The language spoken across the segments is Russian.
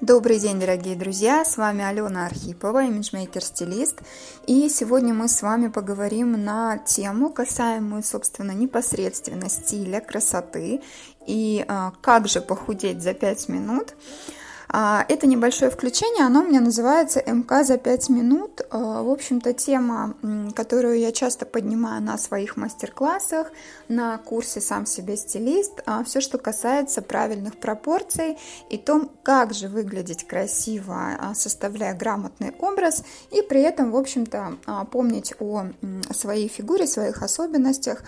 Добрый день, дорогие друзья! С вами Алена Архипова, имиджмейкер-стилист. И сегодня мы с вами поговорим на тему, касаемую, собственно, непосредственно стиля, красоты и а, как же похудеть за 5 минут. А, это небольшое включение, оно у меня называется МК за 5 минут. А, в общем-то, тема, которую я часто поднимаю на своих мастер-классах, на курсе «Сам себе стилист», а, все, что касается правильных пропорций и том, как же выглядеть красиво, составляя грамотный образ, и при этом, в общем-то, помнить о своей фигуре, своих особенностях,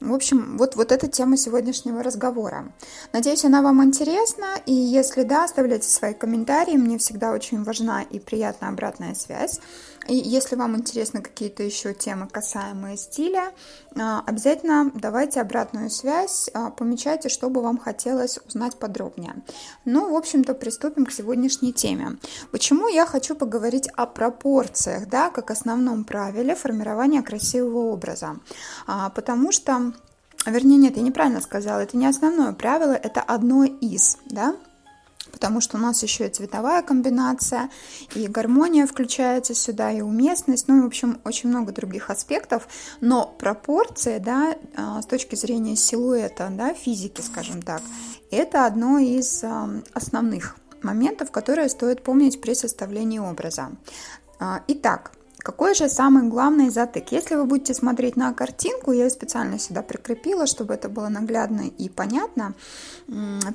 в общем, вот, вот эта тема сегодняшнего разговора. Надеюсь, она вам интересна, и если да, оставляйте свои комментарии, мне всегда очень важна и приятная обратная связь. И если вам интересны какие-то еще темы, касаемые стиля, а, обязательно давайте обратную связь, а, помечайте, что бы вам хотелось узнать подробнее. Ну, в общем-то, приступим к сегодняшней теме. Почему я хочу поговорить о пропорциях, да, как основном правиле формирования красивого образа? А, потому что Вернее, нет, я неправильно сказала, это не основное правило, это одно из, да, потому что у нас еще и цветовая комбинация, и гармония включается сюда, и уместность, ну и, в общем, очень много других аспектов, но пропорции, да, а, с точки зрения силуэта, да, физики, скажем так, это одно из а, основных моментов, которые стоит помнить при составлении образа. А, итак, какой же самый главный затык? Если вы будете смотреть на картинку, я ее специально сюда прикрепила, чтобы это было наглядно и понятно.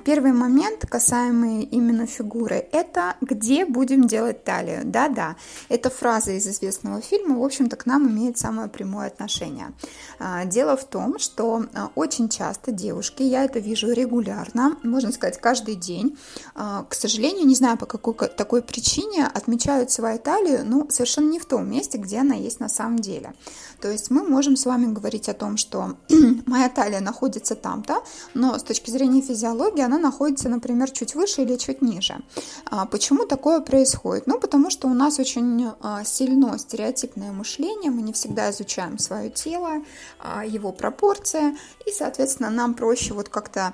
Первый момент, касаемый именно фигуры, это где будем делать талию. Да-да, эта фраза из известного фильма, в общем-то, к нам имеет самое прямое отношение. А, дело в том, что а, очень часто девушки, я это вижу регулярно, можно сказать, каждый день, а, к сожалению, не знаю по какой такой причине, отмечают свою талию, ну, совершенно не в том месте, месте, где она есть на самом деле. То есть мы можем с вами говорить о том, что моя талия находится там-то, но с точки зрения физиологии она находится, например, чуть выше или чуть ниже. А почему такое происходит? Ну, потому что у нас очень а, сильно стереотипное мышление, мы не всегда изучаем свое тело, а, его пропорции, и, соответственно, нам проще вот как-то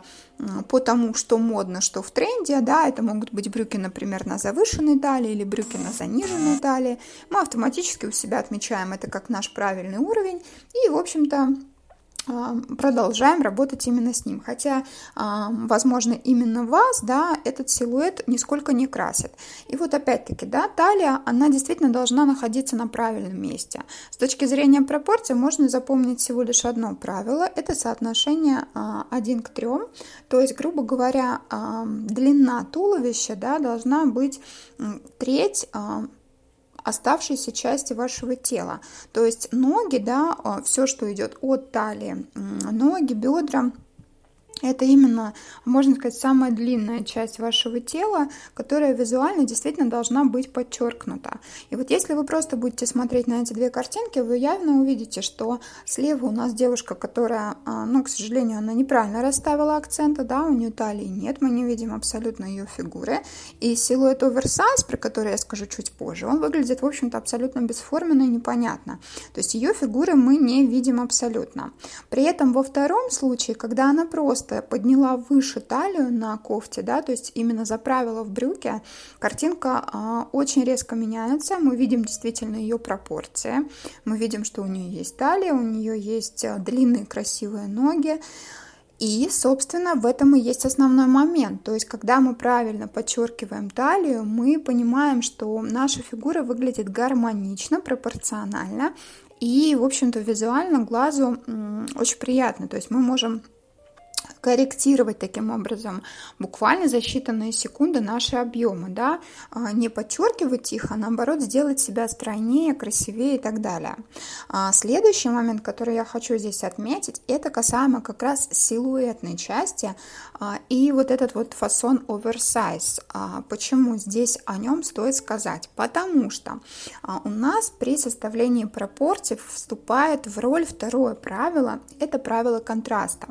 по тому, что модно, что в тренде, да, это могут быть брюки, например, на завышенной талии или брюки на заниженной талии, мы автоматически у себя отмечаем это как наш правильный уровень и, в общем-то, а, продолжаем работать именно с ним. Хотя, а, возможно, именно вас, да, этот силуэт нисколько не красит. И вот опять-таки, да, талия, она действительно должна находиться на правильном месте. С точки зрения пропорций можно запомнить всего лишь одно правило. Это соотношение 1 а, к 3. То есть, грубо говоря, длина туловища, да, должна быть треть оставшейся части вашего тела. То есть ноги, да, а, все, что идет от талии, ноги, бедра, это именно, можно сказать, самая длинная часть вашего тела, которая визуально действительно должна быть подчеркнута. И вот если вы просто будете смотреть на эти две картинки, вы явно увидите, что слева у нас девушка, которая, а, ну, к сожалению, она неправильно расставила акценты, да, у нее талии нет, мы не видим абсолютно ее фигуры. И силуэт оверсайз, про который я скажу чуть позже, он выглядит, в общем-то, абсолютно бесформенно и непонятно. То есть ее фигуры мы не видим абсолютно. При этом во втором случае, когда она просто просто подняла выше талию на кофте, да, то есть именно заправила в брюки, картинка а, очень резко меняется. Мы видим действительно ее пропорции. Мы видим, что у нее есть талия, у нее есть а, длинные красивые ноги. И, собственно, в этом и есть основной момент. То есть, когда мы правильно подчеркиваем талию, мы понимаем, что наша фигура выглядит гармонично, пропорционально. И, в общем-то, визуально глазу очень приятно. То есть мы можем корректировать таким образом буквально за считанные секунды наши объемы, да, а, не подчеркивать их, а наоборот сделать себя стройнее, красивее и так далее. А, следующий момент, который я хочу здесь отметить, это касаемо как раз силуэтной части а, и вот этот вот фасон оверсайз. Почему здесь о нем стоит сказать? Потому что у нас при составлении пропорций вступает в роль второе правило, это правило контраста.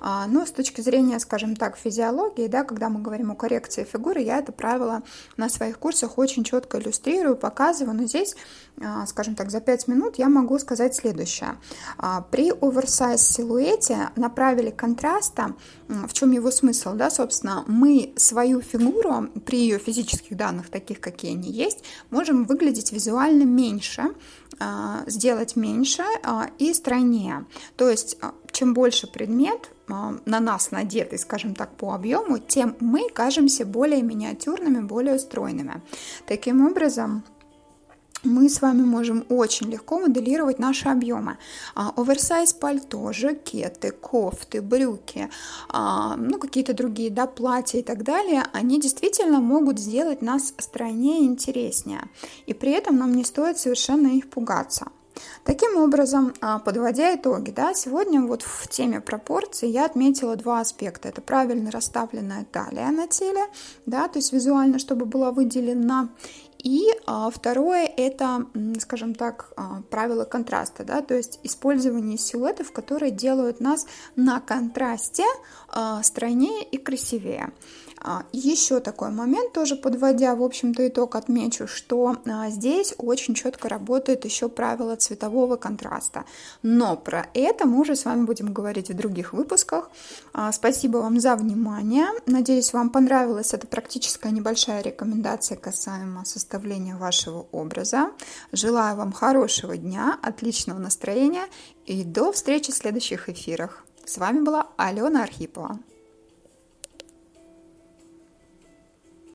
Но с с точки зрения, скажем так, физиологии, да, когда мы говорим о коррекции фигуры, я это правило на своих курсах очень четко иллюстрирую, показываю, но здесь, а, скажем так, за 5 минут я могу сказать следующее. А, при оверсайз силуэте направили контраста, в чем его смысл, да, собственно, мы свою фигуру при ее физических данных, таких, какие они есть, можем выглядеть визуально меньше, сделать меньше и стройнее. То есть, чем больше предмет, а, на нас надетый, скажем так, по объему, тем мы кажемся более миниатюрными, более стройными. Таким образом, мы с вами можем очень легко моделировать наши объемы. А, оверсайз пальто, жакеты, кофты, брюки, а, ну какие-то другие, да, платья и так далее, они действительно могут сделать нас стройнее и интереснее. И при этом нам не стоит совершенно их пугаться. Таким образом, а, подводя итоги, да, сегодня вот в теме пропорций я отметила два аспекта. Это правильно расставленная талия на теле, да, то есть визуально, чтобы была выделена, и а, второе это, скажем так, а, правило контраста, да, то есть использование силуэтов, которые делают нас на контрасте а, стройнее и красивее. А, Еще такой момент, тоже подводя, в общем-то, итог, отмечу, что а, здесь очень четко работает еще правило цветового контраста. Но про это мы уже с вами будем говорить в других выпусках. А, спасибо вам за внимание. Надеюсь, вам понравилась эта практическая небольшая рекомендация касаемо составления вашего образа. Желаю вам хорошего дня, отличного настроения и до встречи в следующих эфирах. С вами была Алена Архипова.